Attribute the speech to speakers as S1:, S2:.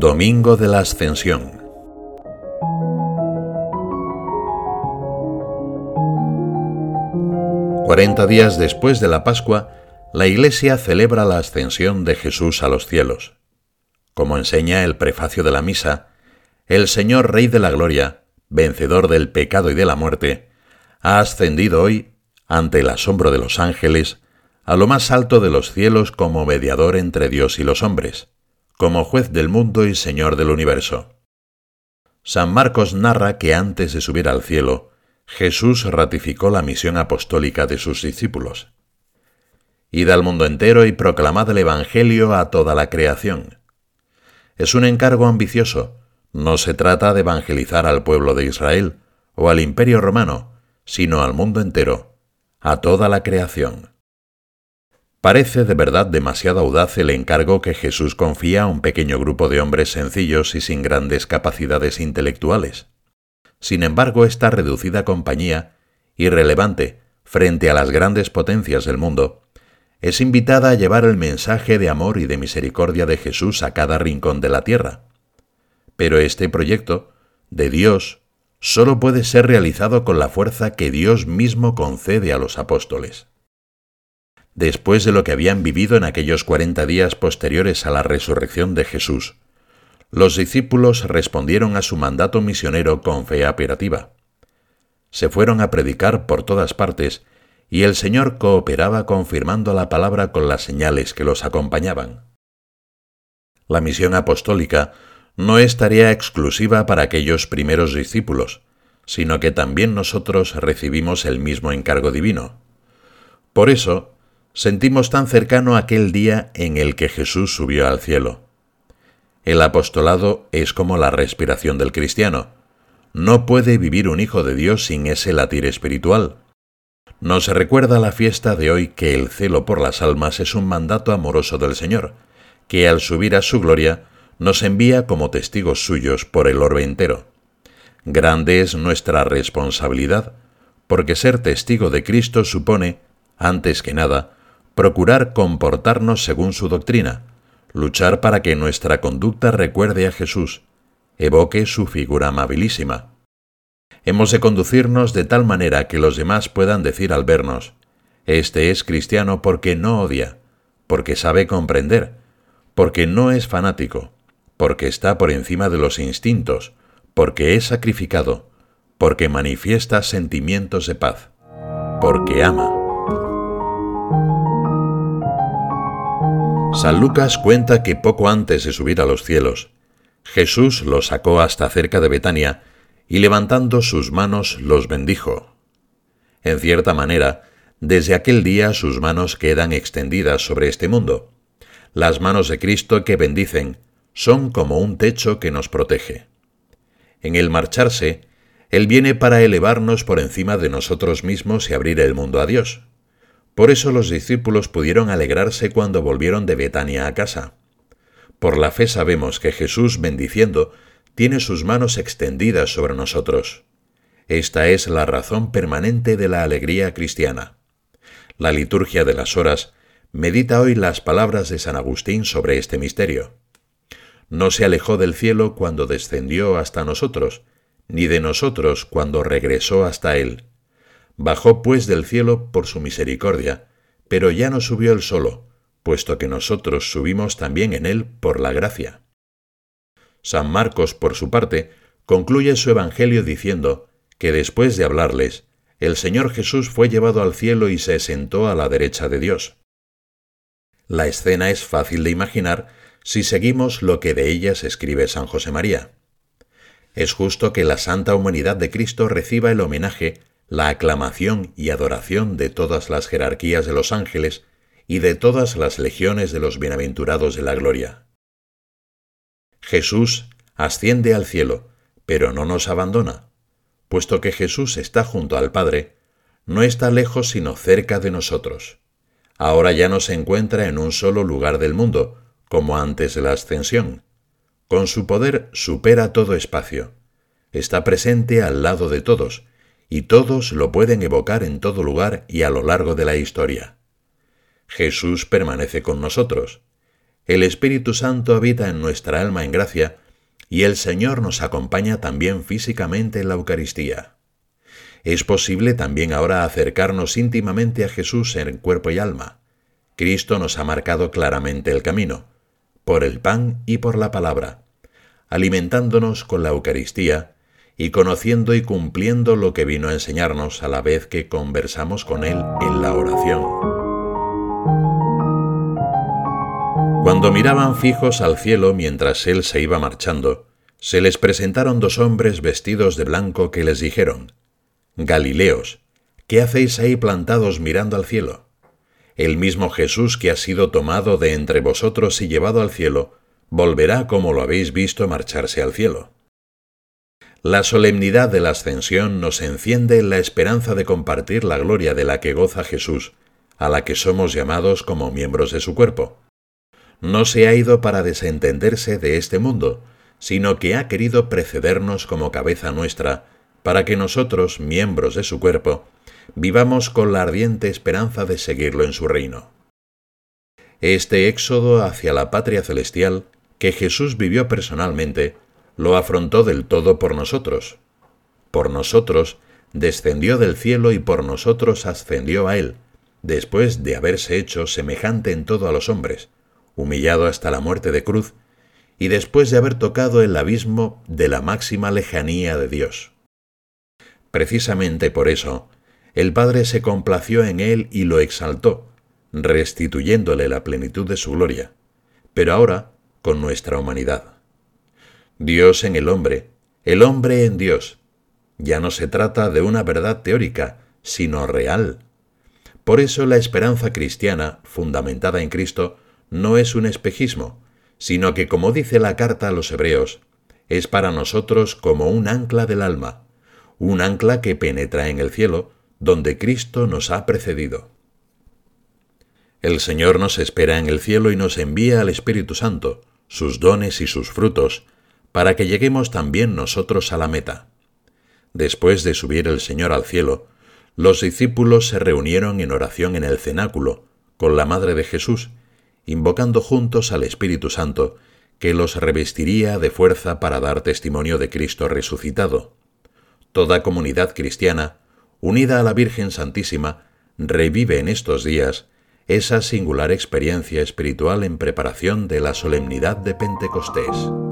S1: Domingo de la Ascensión. Cuarenta días después de la Pascua, la Iglesia celebra la ascensión de Jesús a los cielos. Como enseña el prefacio de la misa, el Señor Rey de la Gloria, vencedor del pecado y de la muerte, ha ascendido hoy, ante el asombro de los ángeles, a lo más alto de los cielos como mediador entre Dios y los hombres como juez del mundo y Señor del universo. San Marcos narra que antes de subir al cielo, Jesús ratificó la misión apostólica de sus discípulos. Id al mundo entero y proclamad el Evangelio a toda la creación. Es un encargo ambicioso, no se trata de evangelizar al pueblo de Israel o al imperio romano, sino al mundo entero, a toda la creación. Parece de verdad demasiado audaz el encargo que Jesús confía a un pequeño grupo de hombres sencillos y sin grandes capacidades intelectuales. Sin embargo, esta reducida compañía, irrelevante frente a las grandes potencias del mundo, es invitada a llevar el mensaje de amor y de misericordia de Jesús a cada rincón de la tierra. Pero este proyecto, de Dios, solo puede ser realizado con la fuerza que Dios mismo concede a los apóstoles después de lo que habían vivido en aquellos cuarenta días posteriores a la resurrección de Jesús. Los discípulos respondieron a su mandato misionero con fe operativa. Se fueron a predicar por todas partes y el Señor cooperaba confirmando la palabra con las señales que los acompañaban. La misión apostólica no es tarea exclusiva para aquellos primeros discípulos, sino que también nosotros recibimos el mismo encargo divino. Por eso, sentimos tan cercano aquel día en el que Jesús subió al cielo. El apostolado es como la respiración del cristiano. No puede vivir un hijo de Dios sin ese latir espiritual. Nos recuerda la fiesta de hoy que el celo por las almas es un mandato amoroso del Señor, que al subir a su gloria nos envía como testigos suyos por el orbe entero. Grande es nuestra responsabilidad, porque ser testigo de Cristo supone, antes que nada, procurar comportarnos según su doctrina, luchar para que nuestra conducta recuerde a Jesús, evoque su figura amabilísima. Hemos de conducirnos de tal manera que los demás puedan decir al vernos, Este es cristiano porque no odia, porque sabe comprender, porque no es fanático, porque está por encima de los instintos, porque es sacrificado, porque manifiesta sentimientos de paz, porque ama. San Lucas cuenta que poco antes de subir a los cielos, Jesús los sacó hasta cerca de Betania y levantando sus manos los bendijo. En cierta manera, desde aquel día sus manos quedan extendidas sobre este mundo. Las manos de Cristo que bendicen son como un techo que nos protege. En el marcharse, Él viene para elevarnos por encima de nosotros mismos y abrir el mundo a Dios. Por eso los discípulos pudieron alegrarse cuando volvieron de Betania a casa. Por la fe sabemos que Jesús, bendiciendo, tiene sus manos extendidas sobre nosotros. Esta es la razón permanente de la alegría cristiana. La liturgia de las horas medita hoy las palabras de San Agustín sobre este misterio. No se alejó del cielo cuando descendió hasta nosotros, ni de nosotros cuando regresó hasta él. Bajó pues del cielo por su misericordia, pero ya no subió él solo, puesto que nosotros subimos también en él por la gracia. San Marcos, por su parte, concluye su Evangelio diciendo que después de hablarles, el Señor Jesús fue llevado al cielo y se sentó a la derecha de Dios. La escena es fácil de imaginar si seguimos lo que de ella se escribe San José María. Es justo que la santa humanidad de Cristo reciba el homenaje la aclamación y adoración de todas las jerarquías de los ángeles y de todas las legiones de los bienaventurados de la gloria. Jesús asciende al cielo, pero no nos abandona. Puesto que Jesús está junto al Padre, no está lejos sino cerca de nosotros. Ahora ya no se encuentra en un solo lugar del mundo, como antes de la ascensión. Con su poder supera todo espacio. Está presente al lado de todos, y todos lo pueden evocar en todo lugar y a lo largo de la historia. Jesús permanece con nosotros. el Espíritu Santo habita en nuestra alma en gracia y el Señor nos acompaña también físicamente en la Eucaristía. Es posible también ahora acercarnos íntimamente a Jesús en cuerpo y alma. Cristo nos ha marcado claramente el camino, por el pan y por la palabra, alimentándonos con la Eucaristía y conociendo y cumpliendo lo que vino a enseñarnos a la vez que conversamos con Él en la oración. Cuando miraban fijos al cielo mientras Él se iba marchando, se les presentaron dos hombres vestidos de blanco que les dijeron, Galileos, ¿qué hacéis ahí plantados mirando al cielo? El mismo Jesús que ha sido tomado de entre vosotros y llevado al cielo, volverá como lo habéis visto marcharse al cielo. La solemnidad de la ascensión nos enciende en la esperanza de compartir la gloria de la que goza Jesús, a la que somos llamados como miembros de su cuerpo. No se ha ido para desentenderse de este mundo, sino que ha querido precedernos como cabeza nuestra, para que nosotros, miembros de su cuerpo, vivamos con la ardiente esperanza de seguirlo en su reino. Este éxodo hacia la patria celestial, que Jesús vivió personalmente, lo afrontó del todo por nosotros. Por nosotros descendió del cielo y por nosotros ascendió a él, después de haberse hecho semejante en todo a los hombres, humillado hasta la muerte de cruz, y después de haber tocado el abismo de la máxima lejanía de Dios. Precisamente por eso, el Padre se complació en él y lo exaltó, restituyéndole la plenitud de su gloria, pero ahora con nuestra humanidad. Dios en el hombre, el hombre en Dios. Ya no se trata de una verdad teórica, sino real. Por eso la esperanza cristiana, fundamentada en Cristo, no es un espejismo, sino que, como dice la carta a los hebreos, es para nosotros como un ancla del alma, un ancla que penetra en el cielo, donde Cristo nos ha precedido. El Señor nos espera en el cielo y nos envía al Espíritu Santo, sus dones y sus frutos, para que lleguemos también nosotros a la meta. Después de subir el Señor al cielo, los discípulos se reunieron en oración en el cenáculo, con la Madre de Jesús, invocando juntos al Espíritu Santo, que los revestiría de fuerza para dar testimonio de Cristo resucitado toda comunidad cristiana, unida a la Virgen Santísima, revive en estos días esa singular experiencia espiritual en preparación de la solemnidad de Pentecostés.